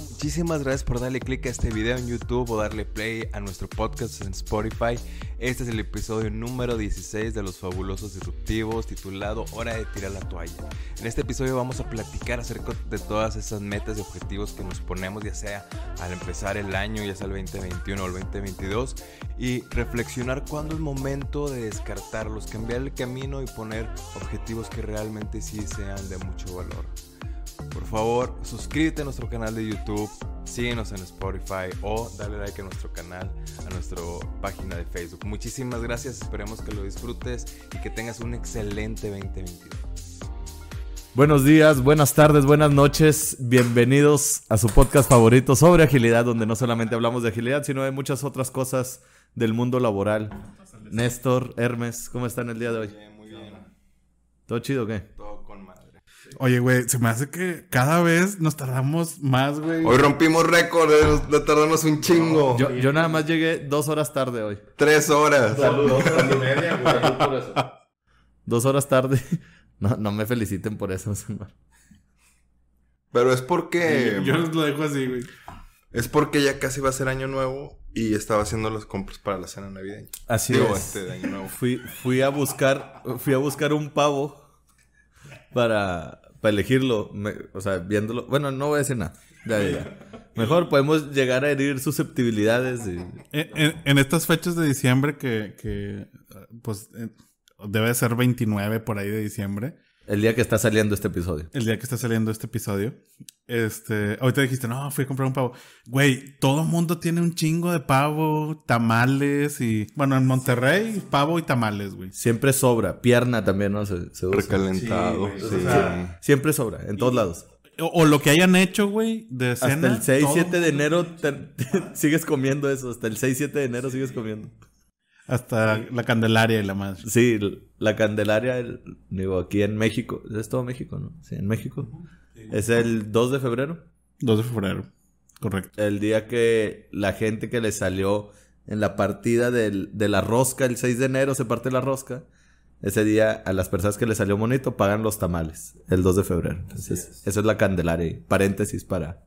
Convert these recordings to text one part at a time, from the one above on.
muchísimas gracias por darle click a este video en YouTube o darle play a nuestro podcast en Spotify. Este es el episodio número 16 de Los Fabulosos Disruptivos titulado Hora de tirar la toalla. En este episodio vamos a platicar acerca de todas esas metas y objetivos que nos ponemos ya sea al empezar el año, ya sea el 2021 o el 2022 y reflexionar cuándo es momento de descartarlos, cambiar el camino y poner objetivos que realmente sí sean de mucho valor. Por favor, suscríbete a nuestro canal de YouTube, síguenos en Spotify o dale like a nuestro canal, a nuestra página de Facebook. Muchísimas gracias, esperemos que lo disfrutes y que tengas un excelente 2022. Buenos días, buenas tardes, buenas noches. Bienvenidos a su podcast favorito sobre agilidad, donde no solamente hablamos de agilidad, sino de muchas otras cosas del mundo laboral. Néstor, Hermes, ¿cómo están el día de hoy? muy bien. ¿Todo chido o qué? Todo. Oye, güey, se me hace que cada vez nos tardamos más, güey. Hoy rompimos récord de, de tardarnos un chingo. Yo, yo nada más llegué dos horas tarde hoy. Tres horas. Dos horas y media, güey. Salud por eso. Dos horas tarde. No, no me feliciten por eso. señor. Pero es porque. Yo lo dejo así, güey. Es porque ya casi va a ser año nuevo y estaba haciendo las compras para la cena navideña. Así Digo, es. este de año nuevo. Fui, fui a buscar, fui a buscar un pavo para, para elegirlo. Me- o sea, viéndolo. Bueno, no voy a decir nada. Ya. Mejor podemos llegar a herir susceptibilidades. y- En, en- en estas fechas de diciembre que, que pues, eh, debe ser 29 por ahí de diciembre, el día que está saliendo este episodio. el día que está saliendo este episodio, este, ahorita dijiste, no, fui a comprar un pavo. Güey, todo mundo tiene un chingo de pavo, tamales y, bueno, en Monterrey, pavo y tamales, güey. Siempre sobra. Pierna también, ¿no? Se, se usa. Recalentado. Sí. O sea, Siempre sobra, en todos lados. O, o lo que hayan hecho, güey, de Hasta cena. el 6, todo- 7 de enero te- te- sigues comiendo eso. Hasta el 6, 7 de enero sigues comiendo. Hasta la Candelaria y la madre. Sí, la Candelaria, el- digo, aquí en México. Es todo México, ¿no? Sí, en México. Es el 2 de febrero. 2 de febrero. Correcto. El día que la gente que le salió en la partida del- de la rosca, el 6 de enero se parte la rosca. Ese día a las personas que le salió bonito pagan los tamales, el 2 de febrero. Entonces, eso es la Candelaria. Paréntesis para,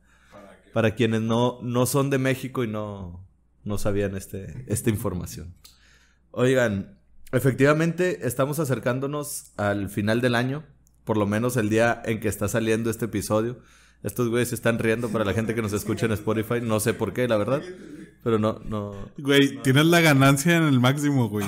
para quienes no, no son de México y no, no sabían este, esta información. Oigan, efectivamente estamos acercándonos al final del año, por lo menos el día en que está saliendo este episodio. Estos güeyes se están riendo para la gente que nos escucha en Spotify, no sé por qué, la verdad, pero no, no. Güey, tienes la ganancia en el máximo, güey.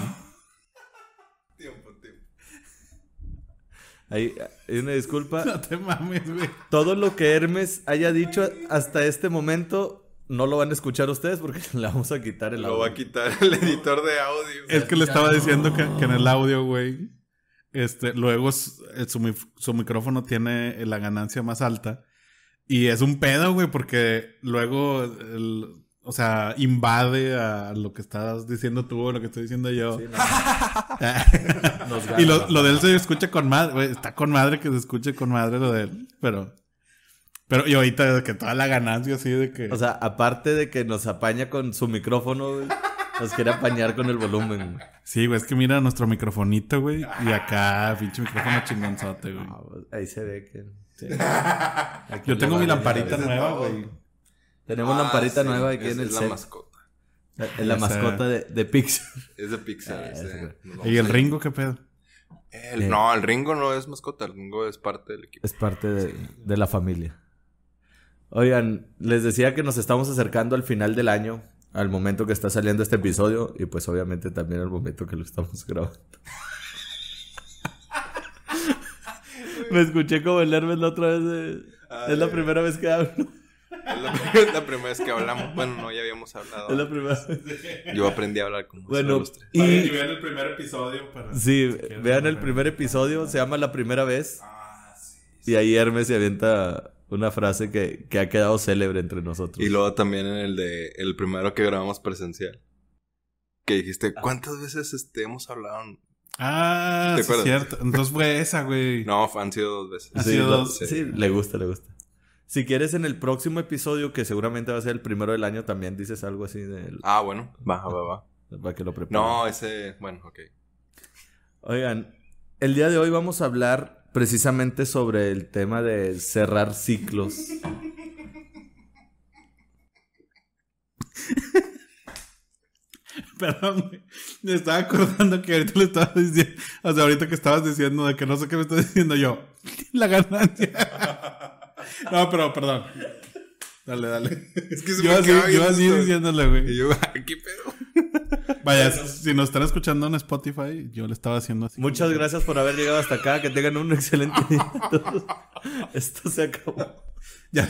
Hay, hay una disculpa. No te mames, güey. Todo lo que Hermes haya dicho hasta este momento no lo van a escuchar ustedes porque le vamos a quitar el Lo va a audio. quitar el editor de audio. Es que le estaba diciendo que, que en el audio, güey. Este, luego eh, su, su micrófono tiene la ganancia más alta. Y es un pedo, güey, porque luego, el- o sea, invade a lo que estás diciendo tú o lo que estoy diciendo yo. Sí, no, nos gana y lo, lo de él se escucha con madre, güey. Está con madre que se escuche con madre lo de él. Pero, pero, y ahorita que toda la ganancia así de que. O sea, aparte de que nos apaña con su micrófono, güey, nos quiere apañar con el volumen. güey. Sí, güey, es que mira nuestro microfonito, güey. Y acá, pinche micrófono chingonzote, güey. Pues, ahí se ve que. sí. Yo tengo mi lamparita nueva, güey. Tenemos Ah, lamparita sí, nueva aquí es- en el es la mascota. Es la mascota de, de Pixar. Es de Pixar. Ah, ese. ¿Y el. Ringo qué pedo? El- Eh. No, el Ringo no es mascota. El Ringo es parte del equipo. Es parte de, de la familia. Oigan, les decía que nos estamos acercando al final del año, al momento que está saliendo este episodio y pues obviamente también al momento que lo estamos grabando. Me escuché como el Hermes la otra vez. de- es la primera vez que hablo. Es la, es la primera vez que hablamos. Bueno, no, ya habíamos hablado. Es la primera vez. Yo aprendí a hablar con Bueno, y vean el primer episodio para... sí, vean el primer episodio, se llama La Primera Vez. Ah, Y ahí Hermes se avienta una frase que, que ha quedado célebre entre nosotros. Y luego también en el de el primero que grabamos presencial. Que dijiste, ¿cuántas veces este, hemos hablado? Ah, ¿Te sí, es cierto. Entonces fue esa, güey. No, han sido dos veces. Ha Sí, sido dos. sí, le gusta, le gusta. Si quieres, en el próximo episodio, que seguramente va a ser el primero del año, también dices algo así de, Ah, bueno. Va, va, va. para que lo preparen. No, ese... Bueno, ok. Oigan, el día de hoy vamos a hablar precisamente sobre el tema de cerrar ciclos. Perdón. Me estaba acordando que ahorita le estabas diciendo. O sea, ahorita que estabas diciendo de que no sé qué me estás diciendo yo. La ganancia. No, pero perdón. Dale, dale. Es que se Yo me así, yo así esto. diciéndole, Y güey. yo, "Ay, ¿qué pedo? Vaya, si nos están escuchando en Spotify, yo le estaba haciendo así. Muchas gracias por haber llegado hasta acá. Que tengan un excelente día. Esto se acabó. Ya.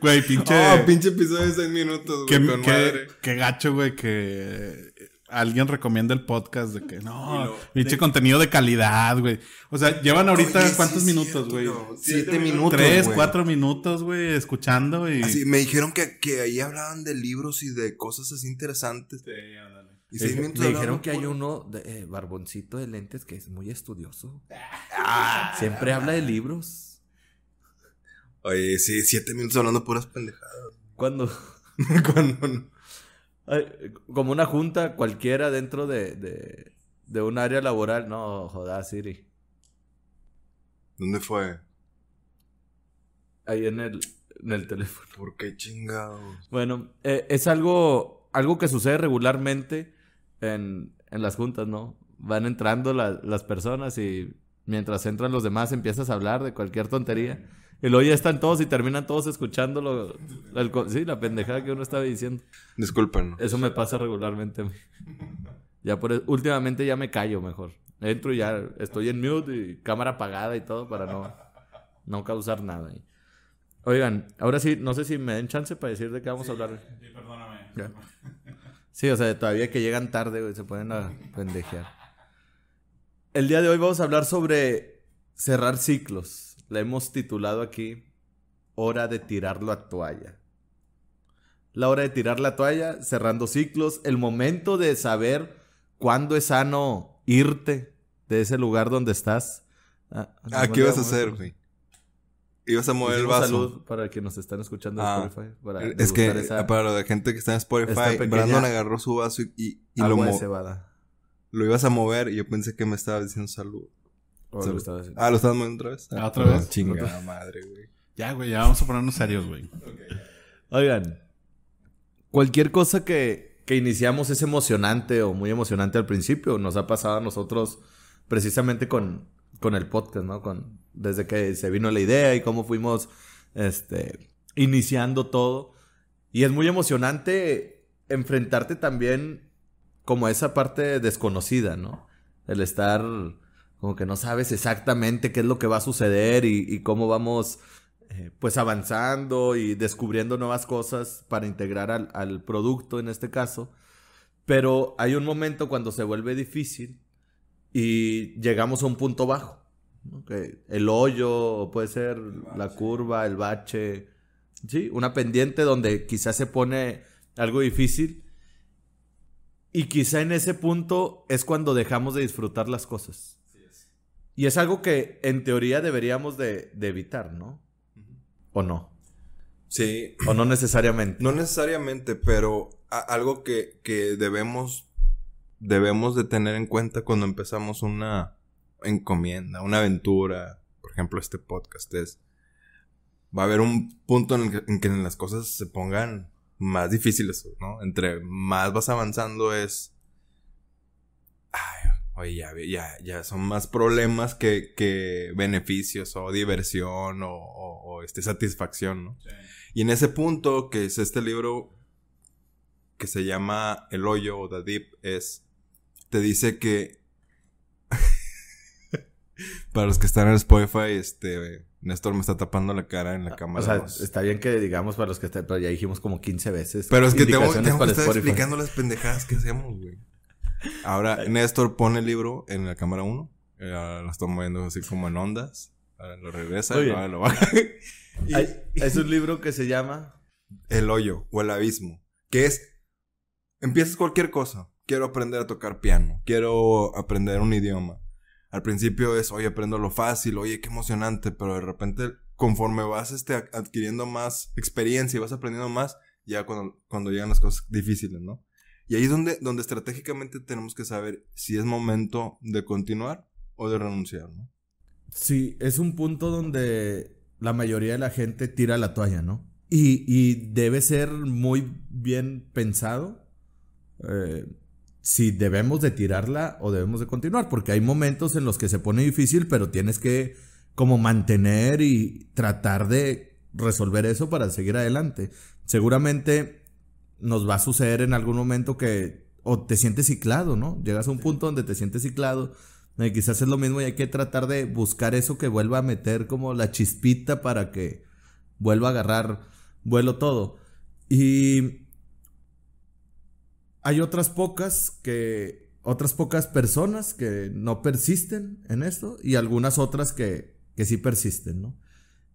Güey, pinche. Oh, pinche episodio de 6 minutos, Qué, güey, con qué- madre. qué gacho, güey, que alguien recomienda el podcast de que no, pinche contenido de calidad, güey. O sea, llevan ahorita Oye, sí cuántos minutos, güey. Siete minutos, Tres, cuatro minutos, güey, escuchando y. Así, me dijeron que, que ahí hablaban de libros y de cosas así interesantes. Y seis Me minutos dijeron que hay uno, de, eh, barboncito de lentes, que es muy estudioso. Ah. Siempre habla de libros. Oye, sí, siete minutos hablando puras pendejadas. Cuando, Cuando como una junta cualquiera dentro de, de, de un área laboral. No, joda, Siri. ¿Dónde fue? Ahí en el, en el teléfono. ¿Por qué chingados? Bueno, eh, es algo, algo que sucede regularmente en, en las juntas, ¿no? Van entrando la- las personas y mientras entran los demás empiezas a hablar de cualquier tontería. Y luego ya están todos y terminan todos escuchando lo, el sí, la pendejada que uno estaba diciendo. Disculpen. Eso me pasa regularmente. Ya por e- últimamente ya me callo mejor. Entro y ya estoy en mute y cámara apagada y todo para no, no causar nada. Oigan, ahora sí, no sé si me den chance para decir de qué vamos a hablar. Sí, perdóname. Ya. Sí, o sea, todavía que llegan tarde, güey, se pueden a pendejear. El día de hoy vamos a hablar sobre cerrar ciclos. La hemos titulado aquí Hora de tirar la toalla. La hora de tirar la toalla, cerrando ciclos, el momento de saber cuándo es sano irte de ese lugar donde estás. Ah, Ah, ¿qué ibas a hacer, güey? Ibas a mover el vaso. salud para que nos están escuchando en Ah, Spotify. Para Es que esa para la gente que está en Spotify, Brandon agarró su vaso y, y- y lo, agua de mo- cebada. lo ibas a mover y yo pensé que me estaba diciendo salud. O lo haciendo. Ah, ¿lo estabas moviendo otra vez? Ah, ¿otra vez? Chingada madre, güey. Ya, güey, ya vamos a ponernos serios, güey. Oigan, cualquier cosa que, que iniciamos es emocionante o muy emocionante al principio. Nos ha pasado a nosotros precisamente con, con el podcast, ¿no? Con, desde que se vino la idea y cómo fuimos este, iniciando todo. Y es muy emocionante enfrentarte también como a esa parte desconocida, ¿no? El estar como que no sabes exactamente qué es lo que va a suceder y, y cómo vamos eh, pues avanzando y descubriendo nuevas cosas para integrar al, al producto en este caso. Pero hay un momento cuando se vuelve difícil y llegamos a un punto bajo. el hoyo, puede ser la curva, el bache. Sí, una pendiente donde quizás se pone algo difícil. Y quizá en ese punto es cuando dejamos de disfrutar las cosas. Y es algo que en teoría deberíamos de, de evitar, ¿no? ¿O no? Sí, ¿O no necesariamente? no necesariamente, pero algo que, que debemos, debemos de tener en cuenta cuando empezamos una encomienda, una aventura, por ejemplo este podcast es, va a haber un punto en el que, en que las cosas se pongan más difíciles, ¿no? Entre más vas avanzando es, ay, oye, ya, ya, ya son más problemas que, que beneficios o diversión o, o- o, este, satisfacción, ¿no? Y en ese punto, que es este libro que se llama El hoyo o The Deep, es, te dice que, para los que están en Spotify, este, Néstor me está tapando la cara en la cámara. O sea, dos. está bien que digamos para los que estén, pero ya dijimos como 15 veces. Pero es que tengo, tengo que estar Spotify. explicando las pendejadas que hacemos, güey. Ahora, Néstor pone el libro en la cámara 1. lo estoy moviendo así como en ondas. Ahora lo regresa y ahora lo baja. Y- es un libro que se llama... el hoyo o el abismo, que es empiezas cualquier cosa. Quiero aprender a tocar piano, quiero aprender un idioma. Al principio es, oye, aprendo lo fácil, oye, qué emocionante, pero de repente conforme vas este, adquiriendo más experiencia y vas aprendiendo más, ya cuando, cuando llegan las cosas difíciles, ¿no? Y ahí es donde, donde estratégicamente tenemos que saber si es momento de continuar o de renunciar, ¿no? Sí, es un punto donde la mayoría de la gente tira la toalla, ¿no? Y, y debe ser muy bien pensado eh, si debemos de tirarla o debemos de continuar, porque hay momentos en los que se pone difícil, pero tienes que como mantener y tratar de resolver eso para seguir adelante. Seguramente nos va a suceder en algún momento que o te sientes ciclado, ¿no? Llegas a un punto donde te sientes ciclado, eh, quizás es lo mismo y hay que tratar de buscar eso que vuelva a meter como la chispita para que vuelva a agarrar vuelo todo. Y hay otras pocas que otras pocas personas que no persisten en esto y algunas otras que, que sí persisten, ¿no?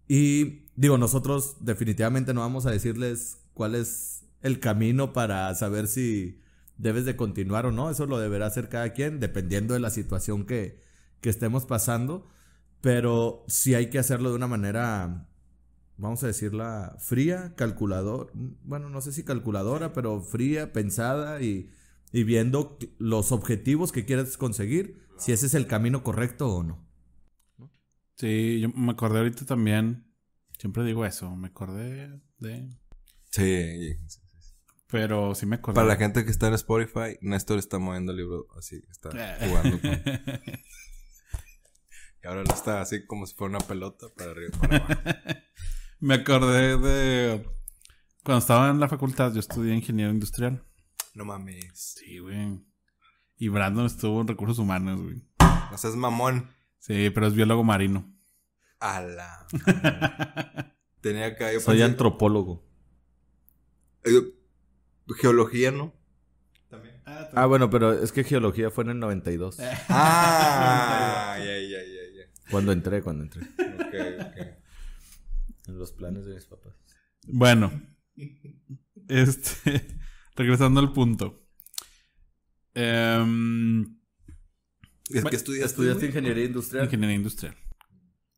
Y digo, nosotros definitivamente no vamos a decirles cuál es el camino para saber si debes de continuar o no. Eso lo deberá hacer cada quien, dependiendo de la situación que, que estemos pasando. Pero sí hay que hacerlo de una manera, vamos a decirla, fría, calculador. Bueno, no sé si calculadora, pero fría, pensada y, y viendo los objetivos que quieres conseguir, si ese es el camino correcto o no. Sí, yo me acordé ahorita también. Siempre digo eso, me acordé de. Sí. Pero sí me acordé. Para la gente que está en Spotify, Néstor está moviendo el libro así, está jugando con... Y ahora lo está así como si fuera una pelota para arriba y para abajo. me acordé de. Cuando estaba en la facultad, yo estudié ingeniero industrial. No mames. Sí, güey. Y Brandon estuvo en recursos humanos, güey. No seas mamón. Sí, pero es biólogo marino. A la... Tenía que... yo Soy pensé- antropólogo. eh, Geología, ¿no? Ah, bueno, pero es que geología fue en el 92. Ah, ya, ya, ya, ya. Cuando entré, cuando entré. Ok, ok. En los planes de mis papás. Bueno. Este. Regresando al punto. Em, ¿Es que estudiaste? ¿Estudiaste ingeniería industrial? ingeniería industrial.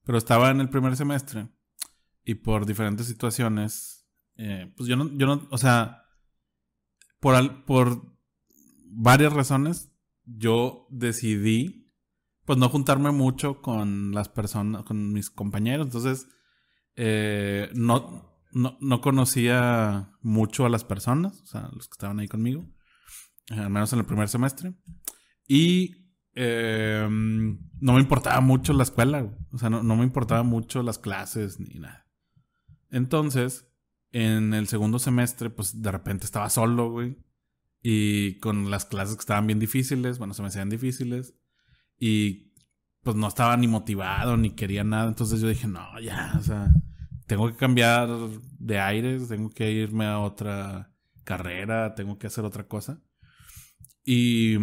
Pero estaba en el primer semestre. Y por diferentes situaciones. eh, pues yo no, yo no, o sea. Por, al- por varias razones. Yo decidí. Pues no juntarme mucho con las personas. Con mis compañeros. Entonces. eh, no, no, no conocía mucho a las personas. O sea, los que estaban ahí conmigo. eh, al menos en el primer semestre. Y eh, no me importaba mucho la escuela, o sea, no, no me importaba mucho las clases ni nada. Entonces, en el segundo semestre, pues de repente estaba solo, güey. Y con las clases que estaban bien difíciles, bueno, se me hacían difíciles. Y pues no estaba ni motivado, ni quería nada. Entonces yo dije, no, ya, o sea, tengo que cambiar de aires, tengo que irme a otra carrera, tengo que hacer otra cosa. Y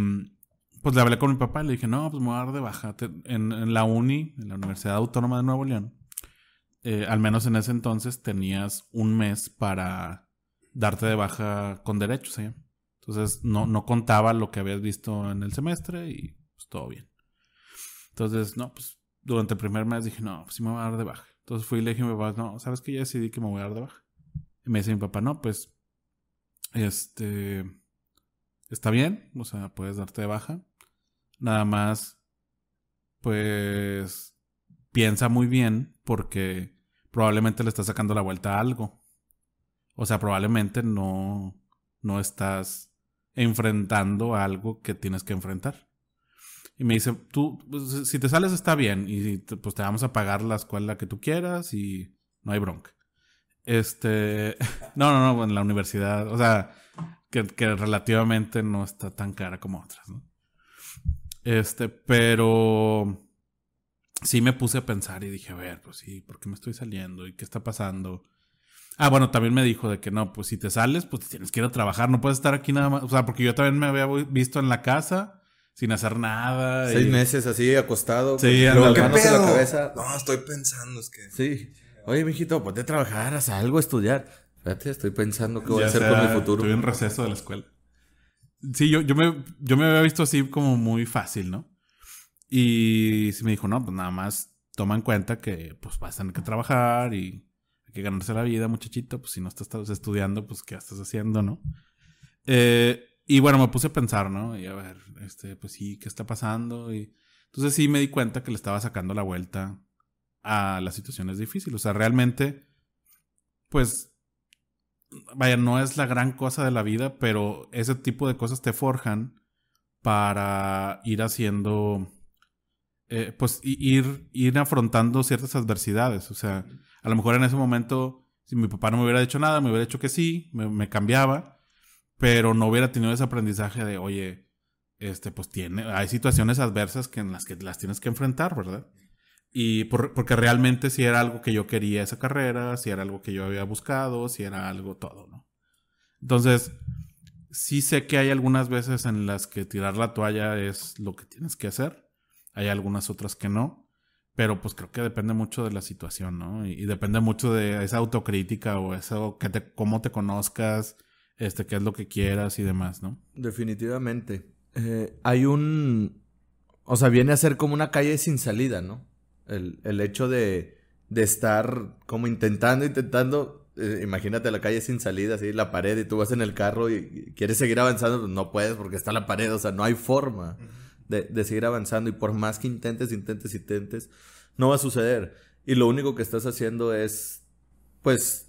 pues le hablé con mi papá y le dije, no, pues me voy a dar de baja. En, en la uni, en la Universidad Autónoma de Nuevo León, eh, al menos en ese entonces tenías un mes para darte de baja con derechos. ¿eh? Entonces no, no contaba lo que habías visto en el semestre y pues todo bien. Entonces, no, pues durante el primer mes dije, no, pues sí me voy a dar de baja. Entonces fui y le dije a mi papá, no, ¿sabes que Ya decidí que me voy a dar de baja. Y me dice mi papá, no, pues, este, está bien, o sea, puedes darte de baja. Nada más, pues, piensa muy bien porque probablemente le estás sacando la vuelta a algo. O sea, probablemente no, no estás enfrentando algo que tienes que enfrentar. Y me dice, tú, pues, si te sales está bien y pues te vamos a pagar la escuela que tú quieras y no hay bronca. Este, no, no, no, en la universidad, o sea, que, que relativamente no está tan cara como otras, ¿no? Este, pero sí me puse a pensar y dije, a ver, pues sí, ¿por qué me estoy saliendo? ¿Y qué está pasando? Ah, bueno, también me dijo de que no, pues si te sales, pues tienes que ir a trabajar, no puedes estar aquí nada más. O sea, porque yo también me había visto en la casa sin hacer nada. Seis y- meses así, acostado. Sí, con ándale. las ¿Qué manos en la pedo? cabeza. No, estoy pensando, es que... Sí. Oye, mijito, ponte a trabajar, haz algo, estudiar. Fíjate, estoy pensando qué voy a hacer sea, con mi futuro. Estoy en receso de la escuela. Sí, yo, yo, me, yo me había visto así como muy fácil, ¿no? Y sí me dijo, no, pues nada más toma en cuenta que pues vas a tener que trabajar y hay que ganarse la vida, muchachito. Pues si no estás estudiando, pues ¿qué estás haciendo, no? Eh, y bueno, me puse a pensar, ¿no? Y a ver, este, pues sí, ¿qué está pasando? Y entonces sí me di cuenta que le estaba sacando la vuelta a las situaciones difíciles. O sea, realmente, pues vaya, no es la gran cosa de la vida, pero ese tipo de cosas te forjan para ir haciendo, eh, pues ir, ir afrontando ciertas adversidades. O sea, a lo mejor en ese momento, si mi papá no me hubiera dicho nada, me hubiera dicho que sí, me, me cambiaba, pero no hubiera tenido ese aprendizaje de, oye, este, pues tiene, hay situaciones adversas que en las que las tienes que enfrentar, ¿verdad? Y por- porque realmente si era algo que yo quería esa carrera, si era algo que yo había buscado, si era algo todo, ¿no? Entonces, sí sé que hay algunas veces en las que tirar la toalla es lo que tienes que hacer. Hay algunas otras que no. Pero pues creo que depende mucho de la situación, ¿no? Y, y depende mucho de esa autocrítica o eso, que te, cómo te conozcas, este, qué es lo que quieras y demás, ¿no? Definitivamente. Eh, hay un... O sea, viene a ser como una calle sin salida, ¿no? El, el hecho de, de estar como intentando, intentando... eh, imagínate la calle sin salida, así, la pared, y tú vas en el carro y, y quieres seguir avanzando, pues no puedes porque está la pared, o sea, no hay forma de, seguir avanzando. Y por más que intentes, intentes, intentes, no va a suceder. Y lo único que estás haciendo es, pues,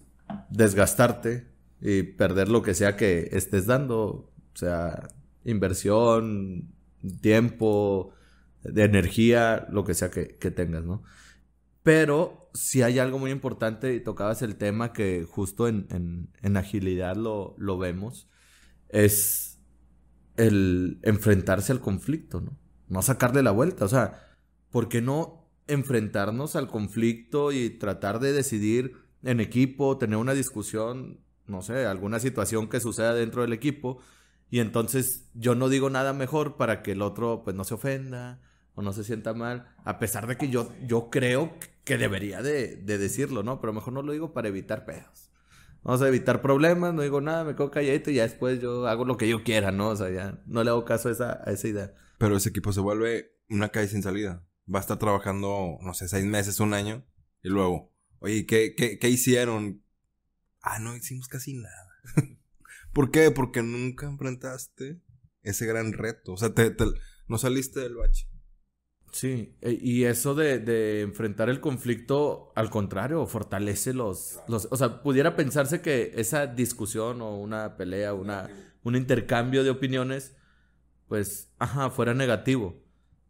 desgastarte y perder lo que sea que estés dando. O sea, inversión, tiempo, de energía, lo que sea que, que tengas, ¿no? Pero si hay algo muy importante, y tocabas el tema que justo en, en- en agilidad lo, lo vemos, es el enfrentarse al conflicto, ¿no? No sacarle la vuelta, o sea, ¿por qué no enfrentarnos al conflicto y tratar de decidir en equipo, tener una discusión, no sé, alguna situación que suceda dentro del equipo? Y entonces yo no digo nada mejor para que el otro pues no se ofenda o no se sienta mal, a pesar de que yo, yo creo que debería de, de decirlo, ¿no? Pero mejor no lo digo para evitar pedos. Vamos a evitar problemas, no digo nada, me quedo calladito y ya después yo hago lo que yo quiera, ¿no? O sea, ya no le hago caso a esa, a esa idea. Pero ese equipo se vuelve una calle sin salida. Va a estar trabajando, no sé, seis meses, un año. Y luego, oye, ¿qué, qué, qué hicieron? Ah, no hicimos casi nada. ¿Por qué? Porque nunca enfrentaste ese gran reto. O sea, te, te- no saliste del bache. Sí, e- y eso de, de enfrentar el conflicto, al contrario, fortalece los, los... O sea, pudiera pensarse que esa discusión o una pelea, una, un intercambio de opiniones, pues, ajá, fuera negativo.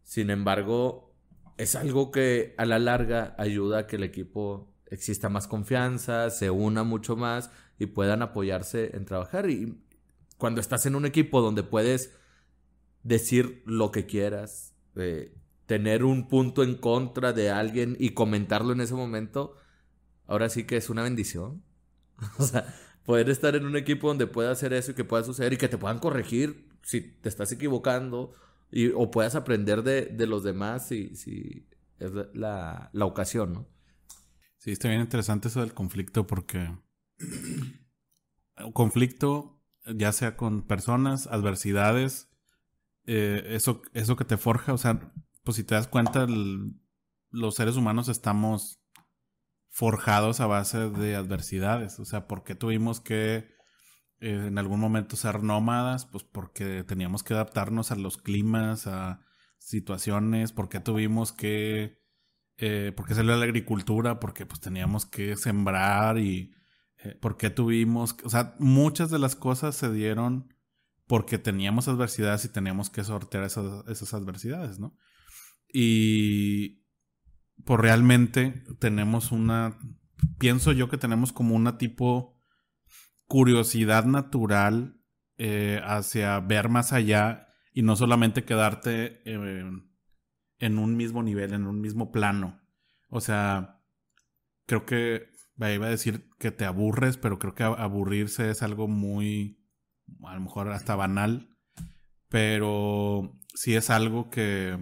Sin embargo, es algo que a la larga ayuda a que el equipo exista más confianza, se una mucho más y puedan apoyarse en trabajar. Y cuando estás en un equipo donde puedes decir lo que quieras, eh, tener un punto en contra de alguien y comentarlo en ese momento, ahora sí que es una bendición. o sea, poder estar en un equipo donde pueda hacer eso y que pueda suceder y que te puedan corregir si te estás equivocando y, o puedas aprender de, de los demás si, si es la- la, ocasión, ¿no? Sí, está bien interesante eso del conflicto porque conflicto, ya sea con personas, adversidades, eh, eso, eso que te forja, o sea, pues si te das cuenta, los seres humanos estamos forjados a base de adversidades. O sea, ¿por qué tuvimos que eh, en algún momento ser nómadas? Pues porque teníamos que adaptarnos a los climas, a situaciones, ¿por qué tuvimos que eh, por qué salió la agricultura, porque pues teníamos que sembrar y eh, por qué tuvimos, o sea, muchas de las cosas se dieron porque teníamos adversidades y teníamos que sortear esas, esas adversidades, ¿no? Y pues realmente tenemos una, pienso yo que tenemos como una tipo curiosidad natural eh, hacia ver más allá y no solamente quedarte eh, en un mismo nivel, en un mismo plano. O sea, creo que iba a decir que te aburres, pero creo que aburrirse es algo muy, a lo mejor hasta banal, pero sí es algo que,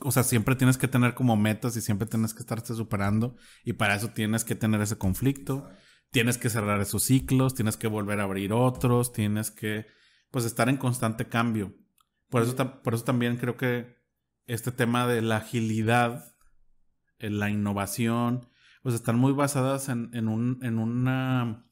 o sea, siempre tienes que tener como metas y siempre tienes que estarte superando y para eso tienes que tener ese conflicto, tienes que cerrar esos ciclos, tienes que volver a abrir otros, tienes que, pues, estar en constante cambio. Por eso, por eso también creo que este tema de la agilidad, en la innovación, pues están muy basadas en, en, un, en una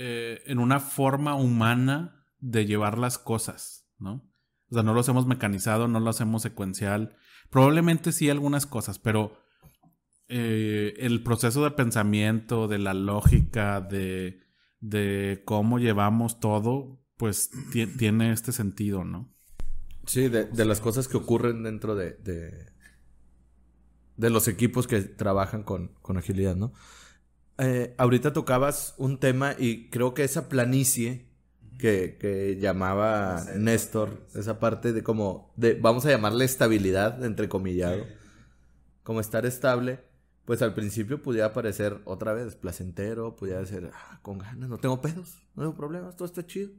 eh, en una forma humana de llevar las cosas, ¿no? O sea, no lo hacemos mecanizado, no lo hacemos secuencial. Probablemente sí algunas cosas, pero eh, el proceso de pensamiento, de la lógica, de, de cómo llevamos todo, pues ti- tiene este sentido, ¿no? Sí, de, las cosas que ocurren dentro de, de, de los equipos que trabajan con, con agilidad, ¿no? Eh, ahorita tocabas un tema y creo que esa planicie que, que llamaba Néstor, esa parte de como, de, vamos a llamarle estabilidad, entrecomillado, como estar estable, pues al principio pudiera parecer otra vez placentero, pudiera ser "Ah, con ganas, no tengo pedos, no tengo problemas, todo está chido.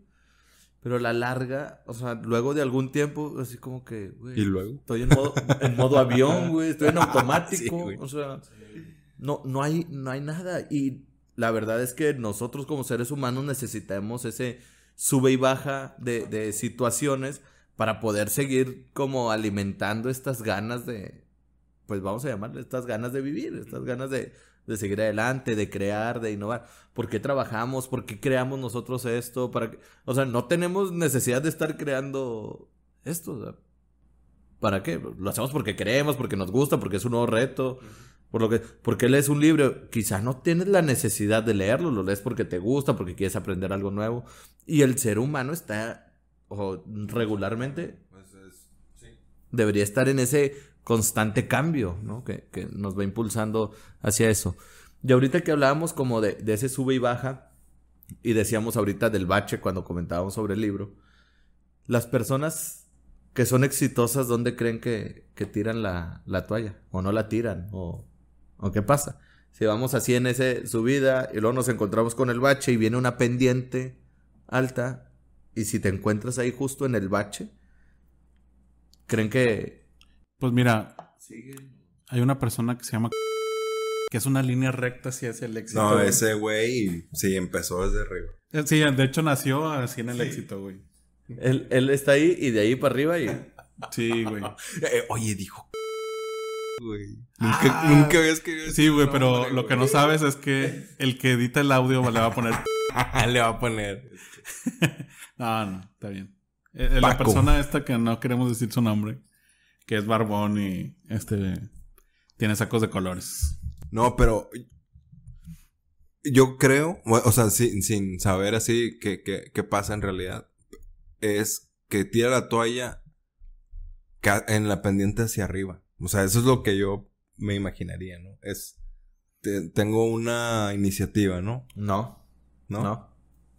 Pero a la larga, o sea, luego de algún tiempo, así como que, güey, ¿Y luego? estoy en modo, en modo avión, güey, estoy en automático, Sí, o sea, no, no hay, no hay nada. Y la verdad es que nosotros como seres humanos necesitamos ese sube y baja de, de situaciones para poder seguir como alimentando estas ganas de, pues vamos a llamarle estas ganas de vivir, estas ganas de, de seguir adelante, de crear, de innovar. ¿Por qué trabajamos? ¿Por qué creamos nosotros esto? ¿Para? O sea, no tenemos necesidad de estar creando esto. ¿Para qué? Lo hacemos porque queremos, porque nos gusta, porque es un nuevo reto. Por lo que, porque lees un libro, quizás no tienes la necesidad de leerlo, lo lees porque te gusta, porque quieres aprender algo nuevo. Y el ser humano está, o regularmente, debería estar en ese constante cambio, ¿no? Que, que nos va impulsando hacia eso. Y ahorita que hablábamos como de, de ese sube y baja, y decíamos ahorita del bache cuando comentábamos sobre el libro, las personas que son exitosas, ¿dónde creen que, que tiran la, la toalla? ¿O no la tiran? ¿O, ¿O qué pasa? Si vamos así en ese subida y luego nos encontramos con el bache y viene una pendiente alta, y si te encuentras ahí justo en el bache, ¿creen que Pues mira, hay una persona que se llama que es una línea recta hacia el éxito. No, güey. ese güey sí empezó desde arriba. Eh, Sí, de hecho nació así en el éxito, güey. él, él está ahí y de ahí para arriba y... Sí, güey. Eh, oye, dijo. Güey. Nunca, nunca Ah. Sí, ese güey, pero nombre, lo que no sabes es que el que edita el audio le va a poner. Le va a poner. No, no, está bien. Eh, eh, la persona esta que no queremos decir su nombre, que es barbón y este tiene sacos de colores. No, pero yo creo, o sea, sin, sin saber así qué, qué, qué pasa en realidad, es que tira la toalla en la pendiente hacia arriba. O sea, eso es lo que yo me imaginaría, ¿no? Es, te- tengo una iniciativa, ¿no? No, ¿No? no.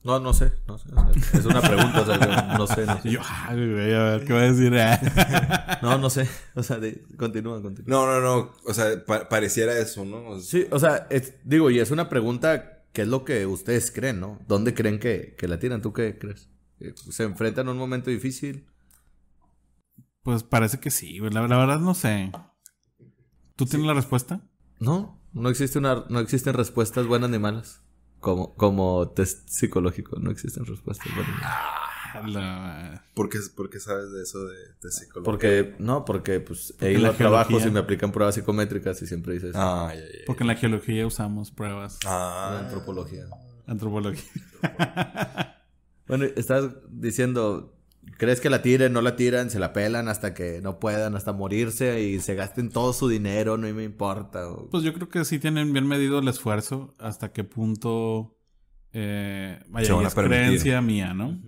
No, no sé, no sé. es una pregunta, o sea, no sé, no sé. yo, a ver qué va a decir. No, no sé. O sea, de- continúa, continúa. No, no, no. O sea, pa- pareciera eso, ¿no? O sea, Sí, o sea, es- digo, y es una pregunta, ¿qué es lo que ustedes creen, no? ¿Dónde creen que, que la tiran? ¿Tú qué crees? Eh, ¿Se enfrentan a un momento difícil? Pues parece que sí. La, la verdad no sé. ¿Tú tienes la respuesta? No, no existe una, no existen respuestas buenas ni malas. Como, como test psicológico, no existen respuestas buenas ni malas. La- ¿por, qué, por qué sabes de eso de, de psicología? Porque, no, porque pues he en ido a trabajos y me aplican pruebas psicométricas y siempre dices Ah, ya, ya, ya. Porque en la geología usamos pruebas. Ah, la antropología. Antropología. Bueno, estás diciendo, ¿crees que la tiren, no la tiran, se la pelan hasta que no puedan, hasta morirse y se gasten todo su dinero, no me importa? o- Pues yo creo que sí tienen bien medido el esfuerzo hasta qué punto eh, vaya, es creencia mía, ¿no?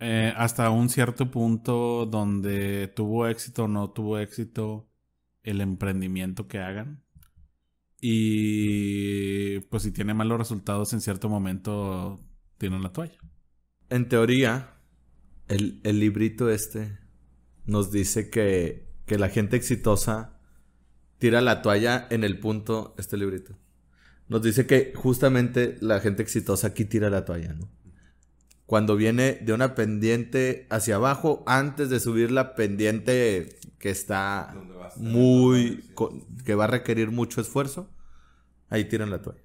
Eh, hasta un cierto punto donde tuvo éxito o no tuvo éxito el emprendimiento que hagan. Y pues si tiene malos resultados en cierto momento tienen la toalla. En teoría, el, el librito este nos dice que, que la gente exitosa tira la toalla en el punto, este librito. Nos dice que justamente la gente exitosa aquí tira la toalla, ¿no? Cuando viene de una pendiente hacia abajo, antes de subir la pendiente que está muy, que va a requerir mucho esfuerzo, ahí tiran la toalla.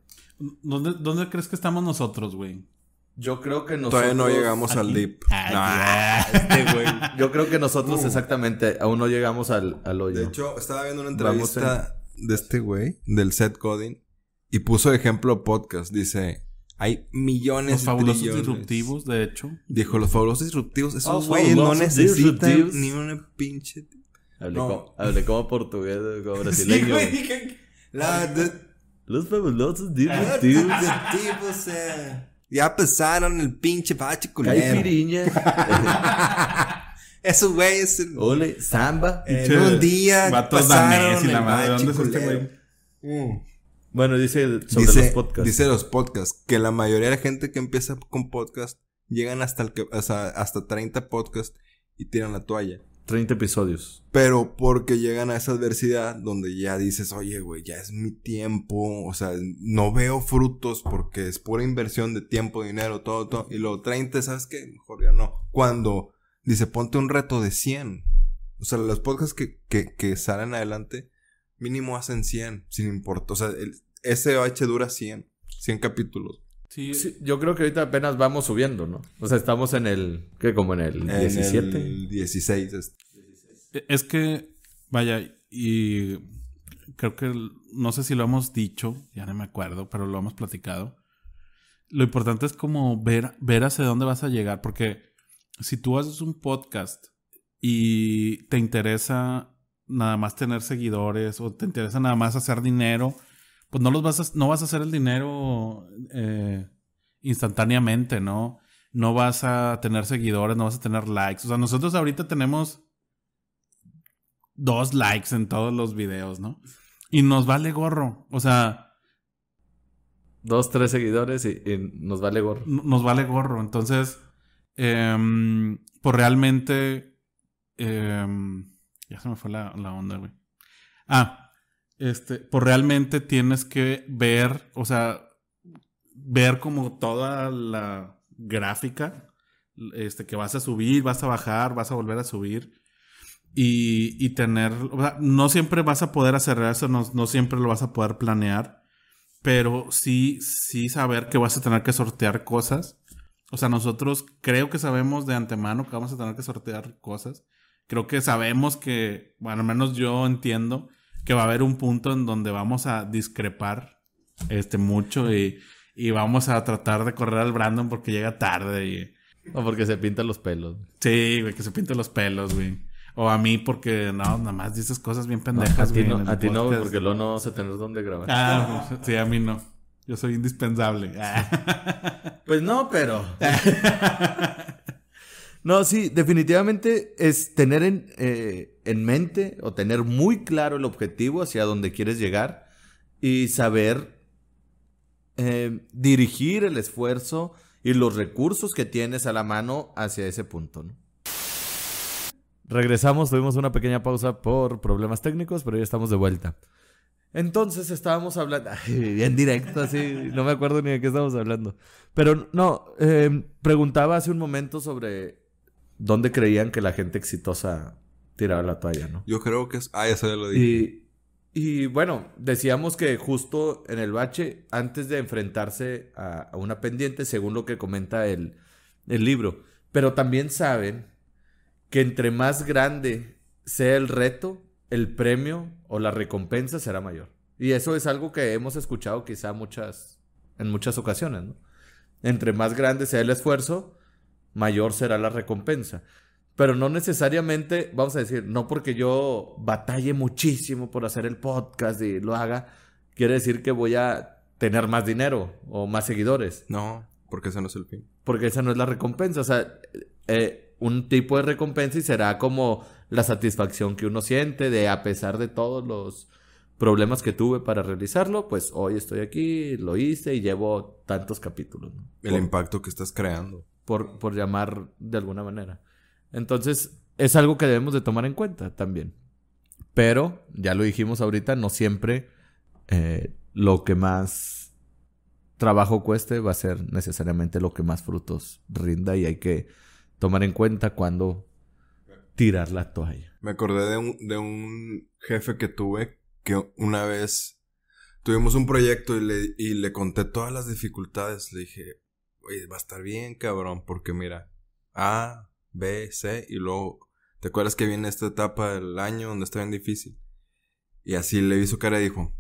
¿Dónde, dónde crees que estamos nosotros, güey? Yo creo que nosotros... Todavía no llegamos al aquí. deep. Ah, Este güey. Yo creo que nosotros exactamente aún no llegamos al, al hoyo. De hecho, estaba viendo una entrevista de este güey, del set coding, y puso de ejemplo podcast. Dice, hay millones Los fabulosos trillones. disruptivos, de hecho. Dijo, los fabulosos disruptivos, esos Los güeyes no fabulosos necesitan disruptivos. ni una pinche... hablé, no. como, hablé como portugués, como Sí, brasileño. güey, dije, La de, Los fabulosos los directivos. tipos, eh, ya pesaron el pinche bache culero. Caipiriña. Esos güeyes en, Ole, samba. en Pinche un día vatos pasaron danés y la madre, ¿dónde es este güey? Mm. Bueno, dice sobre dice, los podcasts. dice los podcasts que la mayoría de la gente que empieza con podcast llegan hasta el que, o sea, hasta 30 podcasts y tiran la toalla. 30 episodios. Pero porque llegan a esa adversidad donde ya dices, oye, güey, ya es mi tiempo. O sea, no veo frutos porque es pura inversión de tiempo, dinero, todo, todo. Y luego 30, ¿sabes qué? Mejor ya no. Cuando dice, ponte un reto de 100. O sea, los podcasts que, que, que salen adelante, mínimo hacen 100, sin importar. O sea, el SOH dura 100, 100 capítulos. Sí, Sí, yo creo que ahorita apenas vamos subiendo, ¿no? O sea, estamos en el. ¿Qué? Como en el En 17. el 16. es- Es que, vaya, y creo que no sé si lo hemos dicho, ya no me acuerdo, pero lo hemos platicado. Lo importante es como ver, ver hacia dónde vas a llegar, porque si tú haces un podcast y te interesa nada más tener seguidores o te interesa nada más hacer dinero, pues no los vas a, no vas a hacer el dinero eh, instantáneamente, ¿no? No vas a tener seguidores, no vas a tener likes. O sea, nosotros ahorita tenemos dos likes en todos los videos, ¿no? Y nos vale gorro. O sea, Dos, tres seguidores y, y nos vale gorro. nos vale gorro. Entonces, em, pues realmente. em, ya se me fue la, la onda, güey. Ah, este, pues realmente tienes que ver, o sea, ver como toda la gráfica este, que vas a subir, vas a bajar, vas a volver a subir. Y, y tener, o sea, no siempre vas a poder hacer eso, no, no siempre lo vas a poder planear, pero sí, sí saber que vas a tener que sortear cosas. O sea, nosotros creo que sabemos de antemano que vamos a tener que sortear cosas. Creo que sabemos que, bueno, al menos yo entiendo que va a haber un punto en donde vamos a discrepar este mucho y, y vamos a tratar de correr al Brandon porque llega tarde y O porque se pintan los pelos. sí, güey, que se pinte los pelos, güey. O a mí porque no, nada más dices cosas bien a pendejas, ti güey. no, a ti no, porque luego no vamos a tener dónde grabar. Ah, pues, sí, a mí no. Yo soy indispensable. Pues no, pero. no, sí, definitivamente es tener en, eh, en mente o tener muy claro el objetivo hacia donde quieres llegar y saber eh, dirigir el esfuerzo y los recursos que tienes a la mano hacia ese punto. ¿no? Regresamos, tuvimos una pequeña pausa por problemas técnicos, pero ya estamos de vuelta. Entonces estábamos hablando, ay, bien directo, así, no me acuerdo ni de qué estábamos hablando. Pero no, eh, preguntaba hace un momento sobre dónde creían que la gente exitosa tiraba la toalla, ¿no? Yo creo que es. Ah, eso ya lo dije. Y, y bueno, decíamos que justo en el bache, antes de enfrentarse a, a una pendiente, según lo que comenta el, el libro, pero también saben que entre más grande sea el reto, el premio o la recompensa será mayor. Y eso es algo que hemos escuchado quizá muchas, en muchas ocasiones, ¿no? Entre más grande sea el esfuerzo, mayor será la recompensa. Pero no necesariamente, vamos a decir, no porque yo batalle muchísimo por hacer el podcast y lo haga, quiere decir que voy a tener más dinero o más seguidores. No, porque ese no es el fin. Porque esa no es la recompensa. O sea, eh, un tipo de recompensa y será como la satisfacción que uno siente de a pesar de todos los problemas que tuve para realizarlo, pues hoy estoy aquí, lo hice y llevo tantos capítulos. ¿no? El Por- impacto que estás creando. Por, por llamar de alguna manera. Entonces, es algo que debemos de tomar en cuenta también. Pero, ya lo dijimos ahorita, no siempre eh, lo que más trabajo cueste va a ser necesariamente lo que más frutos rinda y hay que tomar en cuenta cuando tirar la toalla. Me acordé de un, de un jefe que tuve que una vez tuvimos un proyecto y le, y le conté todas las dificultades. Le dije, oye, va a estar bien, cabrón, porque mira, A, B, C, y luego, ¿te acuerdas que viene esta etapa del año donde está bien difícil? Y así le vi su cara y dijo,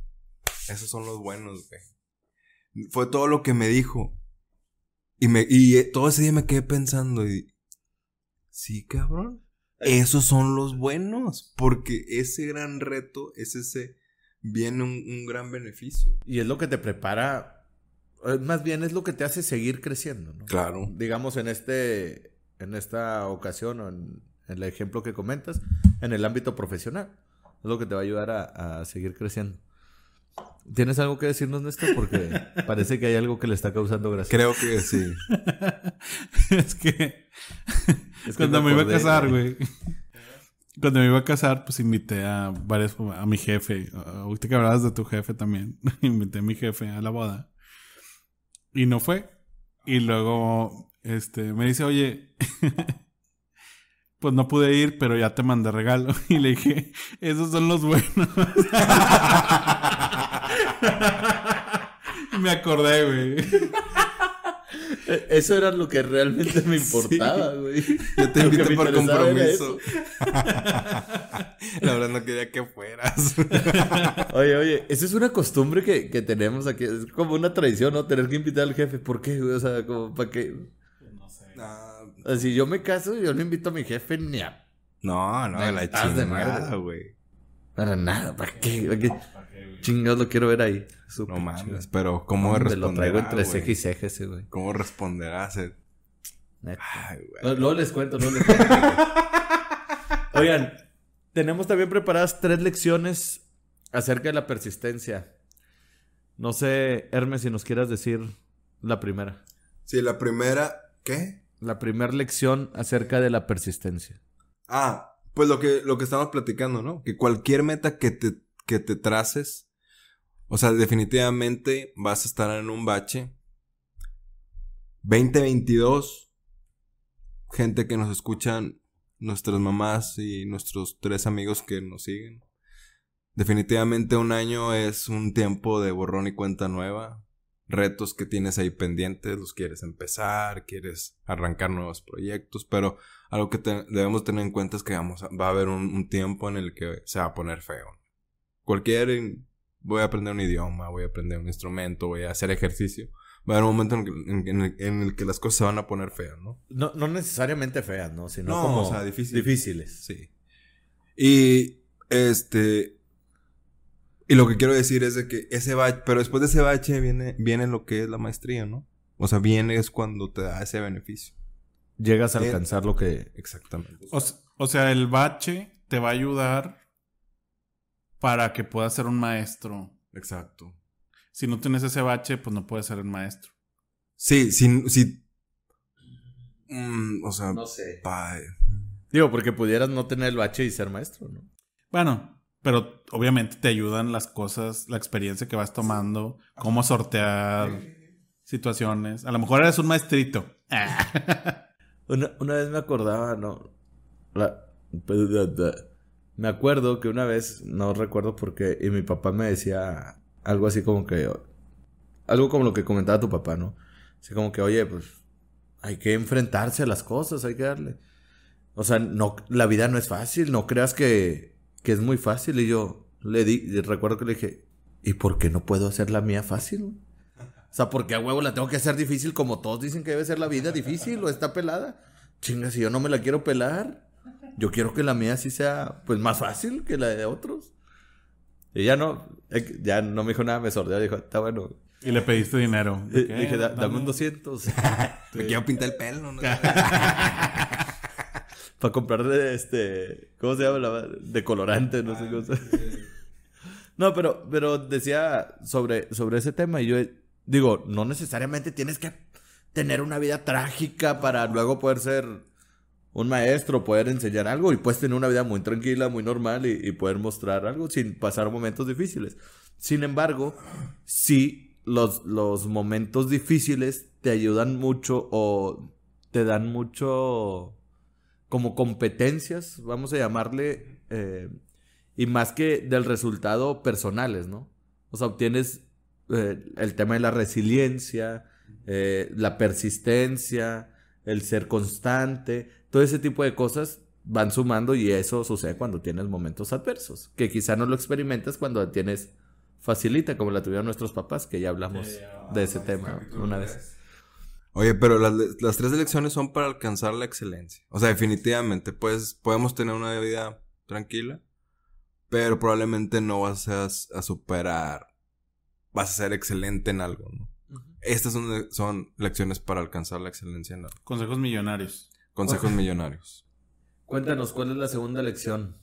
esos son los buenos, güey. Fue todo lo que me dijo. Y, me, y eh, todo ese día me quedé pensando y... Sí, cabrón. Esos son los buenos. Porque ese gran reto es ese viene un, un gran beneficio. Y es lo que te prepara, más bien es lo que te hace seguir creciendo, ¿no? Claro. Digamos en este, en esta ocasión o en, en el ejemplo que comentas, en el ámbito profesional. Es lo que te va a ayudar a, a seguir creciendo. ¿Tienes algo que decirnos, Néstor? Porque parece que hay algo que le está causando gracia. Creo que sí. es que Es que cuando me me, iba a casar, güey. Cuando me iba a casar, pues invité a varios, a mi jefe. Ahorita que hablabas de tu jefe también. invité a mi jefe a la boda. Y no fue. Y luego, este, me dice, oye, pues no pude ir, pero ya te mandé regalo. Y le dije, esos son los buenos. Me acordé, güey. Eh, Eso era lo que realmente me importaba, güey. Yo te me por compromiso. La verdad no quería que fueras. Oye, oye, esa es una costumbre que, que tenemos aquí. Es como una tradición, ¿no? Tener que invitar al jefe. ¿Por qué, güey? O sea, como para qué. O sea, si yo me caso, yo no invito a mi jefe ni a. No, no, la de madre. chingada, güey. Para nada. ¿Para qué? ¿Para qué? Chingados lo quiero ver ahí. Su No mames, pero ¿cómo Hombre, responderá, Lo traigo entre ceja y ceja ese, güey. ¿Cómo responderá? Se- Neta. Ay, güey. No, Luego les cuento, luego les cuento. Oigan, tenemos también preparadas tres lecciones acerca de la persistencia. No sé, Hermes, si nos quieras decir la primera. Sí, la primera, ¿qué? La primera lección acerca de la persistencia. Ah, pues lo que, lo que estamos platicando, ¿no? Que cualquier meta que te, que te traces, o sea, definitivamente vas a estar en un bache. 2022, gente que nos escuchan, nuestras mamás y nuestros tres amigos que nos siguen. Definitivamente un año es un tiempo de borrón y cuenta nueva. Retos que tienes ahí pendientes, los quieres empezar, quieres arrancar nuevos proyectos, pero algo que te- debemos tener en cuenta es que vamos a- va a haber un, un tiempo en el que se va a poner feo. Cualquier, voy a aprender un idioma, voy a aprender un instrumento, voy a hacer ejercicio. Va a haber un momento en, que- en- en el, en el que las cosas se van a poner feas, ¿no? No, no necesariamente feas, ¿no? Sino No, como o sea, difíciles. difíciles. Sí. Y este. Y lo que quiero decir es de que ese bache, pero después de ese bache viene, viene lo que es la maestría, ¿no? O sea, viene es cuando te da ese beneficio. Llegas a Eh, alcanzar lo que... Exactamente. O, o sea, el bache te va a ayudar para que puedas ser un maestro. Exacto. Si no tienes ese bache, pues no puedes ser un maestro. Sí, sí, sí. Mm, o sea, sé. pa- Digo, porque pudieras no tener el bache y ser maestro, ¿no? Bueno, pero obviamente te ayudan las cosas, la experiencia que vas tomando, cómo sortear situaciones. A lo mejor eres un maestrito. Una, una vez me acordaba, no. La- me acuerdo que una vez, no recuerdo por qué, y mi papá me decía algo así como que. Algo como lo que comentaba tu papá, ¿no? Así como que, oye, pues. Hay que enfrentarse a las cosas, hay que darle. O sea, no, la vida no es fácil, no creas que, que es muy fácil. Y yo le di, recuerdo que le dije, ¿y por qué no puedo hacer la mía fácil? O sea, porque a huevo la tengo que hacer difícil como todos dicen que debe ser la vida difícil o está pelada. Chinga, si yo no me la quiero pelar, yo quiero que la mía sí sea pues más fácil que la de otros. Y ya no, eh, ya no me dijo nada, me sordeó, dijo, está bueno. y le pediste dinero. Y ¿De qué? dije, "Da- dame un 200 Me quiero pintar el pelo, ¿no? para comprar de este, ¿cómo se llama? La, de colorante, no sé cómo se No, pero, pero decía sobre, sobre ese tema y yo digo, no necesariamente tienes que tener una vida trágica para luego poder ser un maestro, poder enseñar algo y puedes tener una vida muy tranquila, muy normal y, poder mostrar algo sin pasar momentos difíciles. Sin embargo, sí, los, los momentos difíciles te ayudan mucho o te dan mucho como competencias, vamos a llamarle, eh, y más que del resultado personales, ¿no? O sea, obtienes eh, el tema de la resiliencia, eh, la persistencia, el ser constante, todo ese tipo de cosas van sumando y eso sucede cuando tienes momentos adversos, que quizá no lo experimentas cuando tienes facilita, como la tuvieron nuestros papás, que ya hablamos de ese tema una vez. Oye, pero las, las tres elecciones son para alcanzar la excelencia. O sea, definitivamente, pues, podemos tener una vida tranquila, pero probablemente no vas a, a superar, vas a ser excelente en algo, ¿no? Estas son, son lecciones para alcanzar la excelencia en algo. Consejos millonarios. Consejos millonarios. Cuéntanos, ¿cuál es la segunda lección?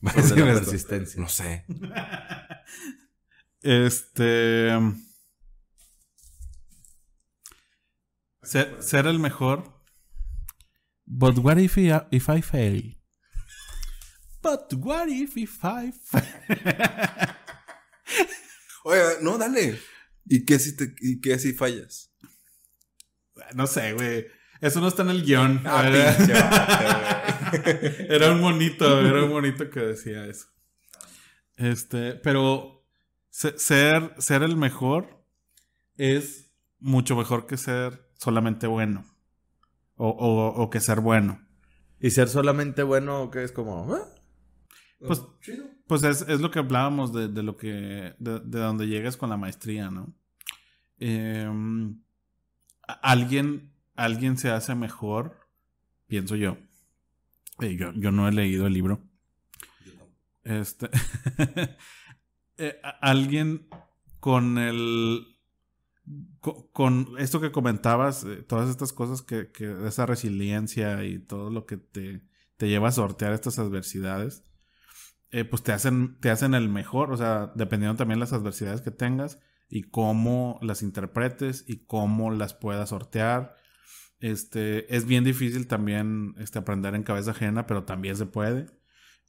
¿Vas a Sobre la persistencia. No sé. Este. Ser, ser el mejor. But what if I, if I fail? But what if, if I fail? Oye, no, dale. ¿Y qué si, te, y qué si fallas? no sé, güey. Eso no está en el guion. Ah, Era- era un monito, era un monito que decía eso. Este, pero se- ser, ser el mejor es mucho mejor que ser solamente bueno. O, o- o que ser bueno. Y ser solamente bueno, que es como. ¿eh? Pues, pues es, es lo que hablábamos de, de lo que. De, de donde llegas con la maestría, ¿no? Em, alguien, alguien se hace mejor, pienso yo. Eh, yo, yo no he leído el libro. Este. eh, alguien con el. co- Con esto que comentabas, eh, todas estas cosas que, que esa resiliencia y todo lo que te, te lleva a sortear estas adversidades, eh, pues te hacen, te hacen el mejor, o sea, dependiendo también las adversidades que tengas y cómo las interpretes y cómo las puedas sortear. Este, es bien difícil también este, aprender en cabeza ajena, pero también se puede.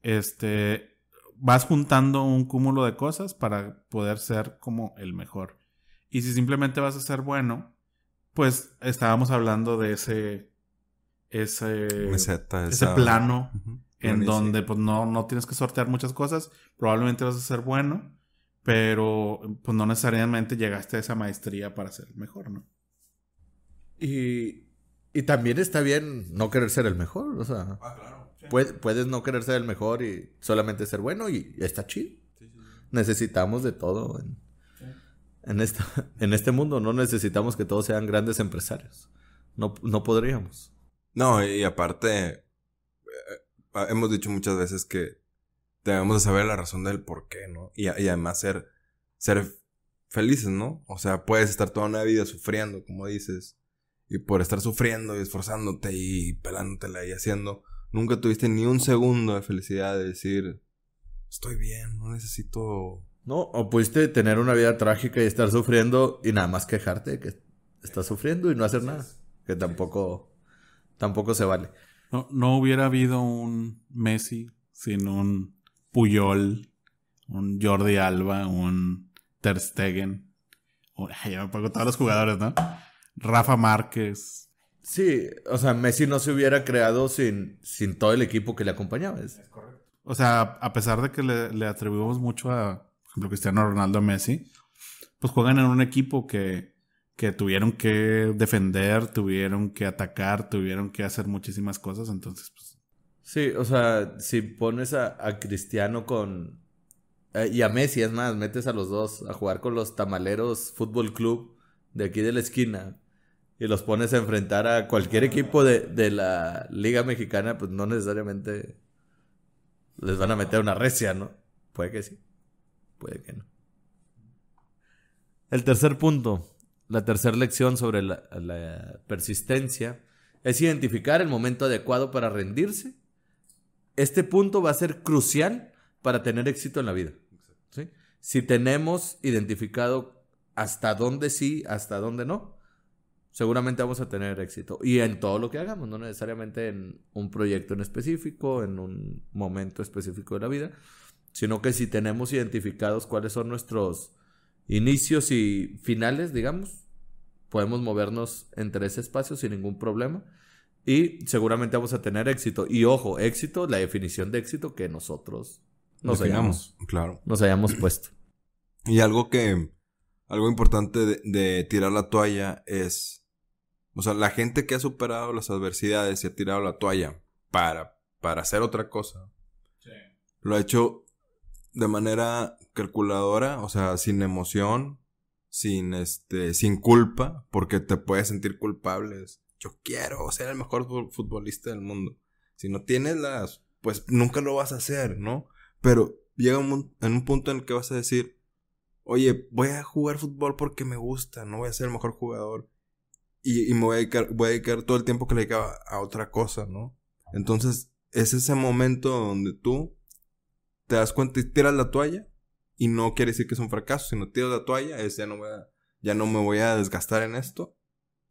Este, vas juntando un cúmulo de cosas para poder ser como el mejor. Y si simplemente vas a ser bueno, pues estábamos hablando de ese, ese, Meseta, ese plano en Buenísimo. donde pues no, no tienes que sortear muchas cosas, probablemente vas a ser bueno, pero pues no necesariamente llegaste a esa maestría para ser el mejor, ¿no? Y, y también está bien no querer ser el mejor. O sea, puede- puedes no querer ser el mejor y solamente ser bueno y está chido. Necesitamos de todo en, en, esta, en este mundo. No necesitamos que todos sean grandes empresarios. No, no podríamos. No, y aparte, eh, eh, hemos dicho muchas veces que debemos de saber la razón del por qué, ¿no? Y, y además ser, ser felices, ¿no? O sea, puedes estar toda una vida sufriendo, como dices, y por estar sufriendo y esforzándote y pelándotela y haciendo, nunca tuviste ni un segundo de felicidad de decir, estoy bien, no necesito... No, o pudiste tener una vida trágica y estar sufriendo y nada más quejarte de que estás sufriendo y no hacer nada. Que tampoco, tampoco se vale. No, no hubiera habido un Messi sin un Puyol, un Jordi Alba, un Ter Stegen. un- ya me pongo todos los jugadores, ¿no? Rafa Márquez. Sí, o sea, Messi no se hubiera creado sin, sin todo el equipo que le acompañaba. Es- O sea, a pesar de que le, le atribuimos mucho a, por ejemplo, Cristiano Ronaldo a Messi, pues juegan en un equipo que, que tuvieron que defender, tuvieron que atacar, tuvieron que hacer muchísimas cosas. Entonces, pues, Sí, o sea, si pones a, a Cristiano con... eh, y a Messi, es más, metes a los dos a jugar con los Tamaleros Fútbol Club de aquí de la esquina y los pones a enfrentar a cualquier equipo de, de la Liga Mexicana, pues no necesariamente les van a meter una recia, ¿no? Puede que sí, puede que no. El tercer punto, la tercera lección sobre la, persistencia, es identificar el momento adecuado para rendirse. Este punto va a ser crucial para tener éxito en la vida. ¿sí? Si tenemos identificado hasta dónde sí, hasta dónde no, seguramente vamos a tener éxito. Y en todo lo que hagamos, no necesariamente en un proyecto en específico, en un momento específico de la vida, sino que si tenemos identificados cuáles son nuestros inicios y finales, digamos, podemos movernos entre ese espacio sin ningún problema y seguramente vamos a tener éxito. Y ojo, éxito, la definición de éxito que nosotros nos hayamos, claro. nos hayamos puesto. Y algo que, algo importante de, de tirar la toalla es, o sea, la gente que ha superado las adversidades y ha tirado la toalla para, para hacer otra cosa, lo ha hecho de manera calculadora, o sea, sin emoción, sin este, sin culpa, porque te puedes sentir culpable. Es, Yo quiero ser el mejor fu- futbolista del mundo. Si no tienes las pues nunca lo vas a hacer, ¿no? Pero llega un, en un punto en el que vas a decir, oye, voy a jugar fútbol porque me gusta, no voy a ser el mejor jugador. Y, me voy a, dedicar, voy a dedicar todo el tiempo que le dedicaba a otra cosa, ¿no? Entonces, es ese momento donde tú te das cuenta y tiras la toalla. Y no quiere decir que es un fracaso, sino tiras la toalla, es ya no, voy a- ya no me voy a desgastar en esto.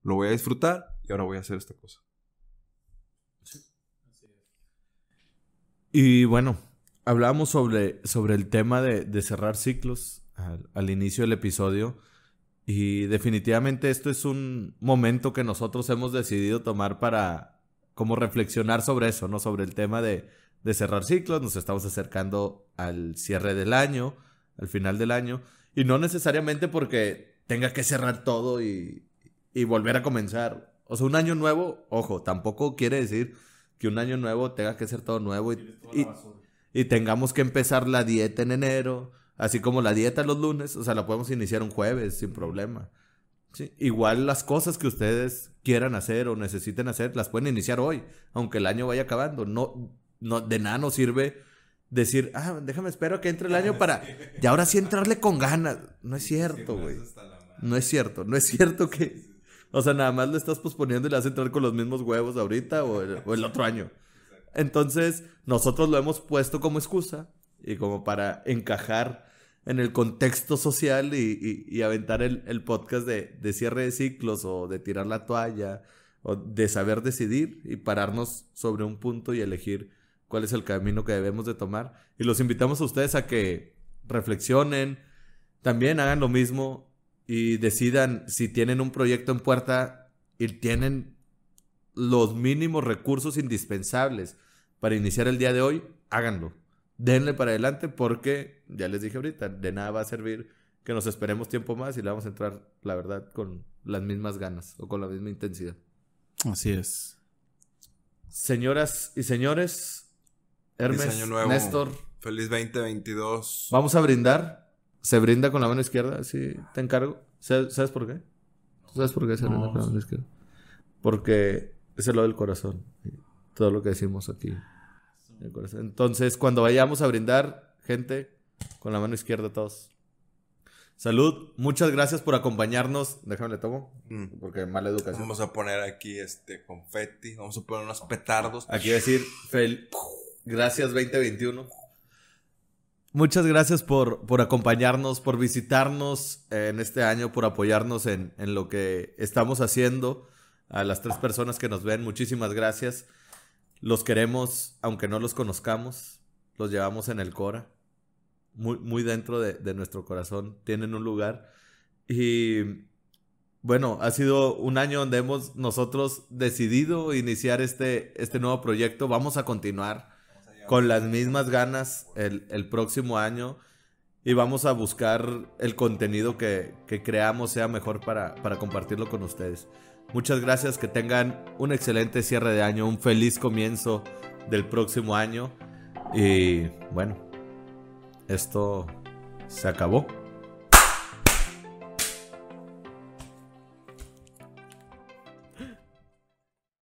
Lo voy a disfrutar y ahora voy a hacer esta cosa. Y bueno, hablábamos sobre, sobre el tema de, de cerrar ciclos al, al inicio del episodio. Y definitivamente esto es un momento que nosotros hemos decidido tomar para como reflexionar sobre eso, ¿no? Sobre el tema de, de cerrar ciclos. Nos estamos acercando al cierre del año, al final del año. Y no necesariamente porque tenga que cerrar todo y, y volver a comenzar. O sea, un año nuevo, ojo, tampoco quiere decir que un año nuevo tenga que ser todo nuevo y, y, y tengamos que empezar la dieta en enero, así como la dieta los lunes, o sea, la podemos iniciar un jueves sin problema. Sí, Igual las cosas que ustedes quieran hacer o necesiten hacer, las pueden iniciar hoy, aunque el año vaya acabando. No, no, de nada nos sirve decir, ah, déjame espero que entre el año para, y ahora sí entrarle con ganas. No es cierto, güey. No es cierto, no es cierto que, o sea, nada más le estás posponiendo y le vas a entrar con los mismos huevos ahorita o el, o el otro año. Entonces, nosotros lo hemos puesto como excusa y como para encajar en el contexto social y, aventar el, el podcast de, de cierre de ciclos o de tirar la toalla o de saber decidir y pararnos sobre un punto y elegir cuál es el camino que debemos de tomar. Y los invitamos a ustedes a que reflexionen, también hagan lo mismo y decidan si tienen un proyecto en puerta y tienen los mínimos recursos indispensables para iniciar el día de hoy, háganlo. Denle para adelante porque, ya les dije ahorita, de nada va a servir que nos esperemos tiempo más y le vamos a entrar, la verdad, con las mismas ganas o con la misma intensidad. Así es. Señoras y señores, Hermes, Feliz año nuevo. Néstor, Feliz 2022. vamos a brindar. Se brinda con la mano izquierda, sí, te encargo. ¿Sabes por qué? ¿Tú ¿Sabes por qué se brinda No, con la mano izquierda? Porque es el lo del corazón. Todo lo que decimos aquí. El corazón. Entonces, cuando vayamos a brindar, gente, con la mano izquierda todos. Salud, muchas gracias por acompañarnos. Déjame le tomo, Mm. porque mala educación. Vamos a poner aquí este confeti. Vamos a poner unos petardos. Aquí decir, fel- gracias 2021. Muchas gracias por, por acompañarnos, por visitarnos eh, en este año, por apoyarnos en, en lo que estamos haciendo. A las tres personas que nos ven, muchísimas gracias. Los queremos, aunque no los conozcamos, los llevamos en el Cora, muy, muy dentro de, de nuestro corazón, tienen un lugar. Y bueno, ha sido un año donde hemos nosotros decidido iniciar este, este nuevo proyecto. Vamos a continuar con las mismas ganas el, el próximo año y vamos a buscar el contenido que, que creamos sea mejor para, para compartirlo con ustedes. Muchas gracias, que tengan un excelente cierre de año, un feliz comienzo del próximo año y bueno, esto se acabó.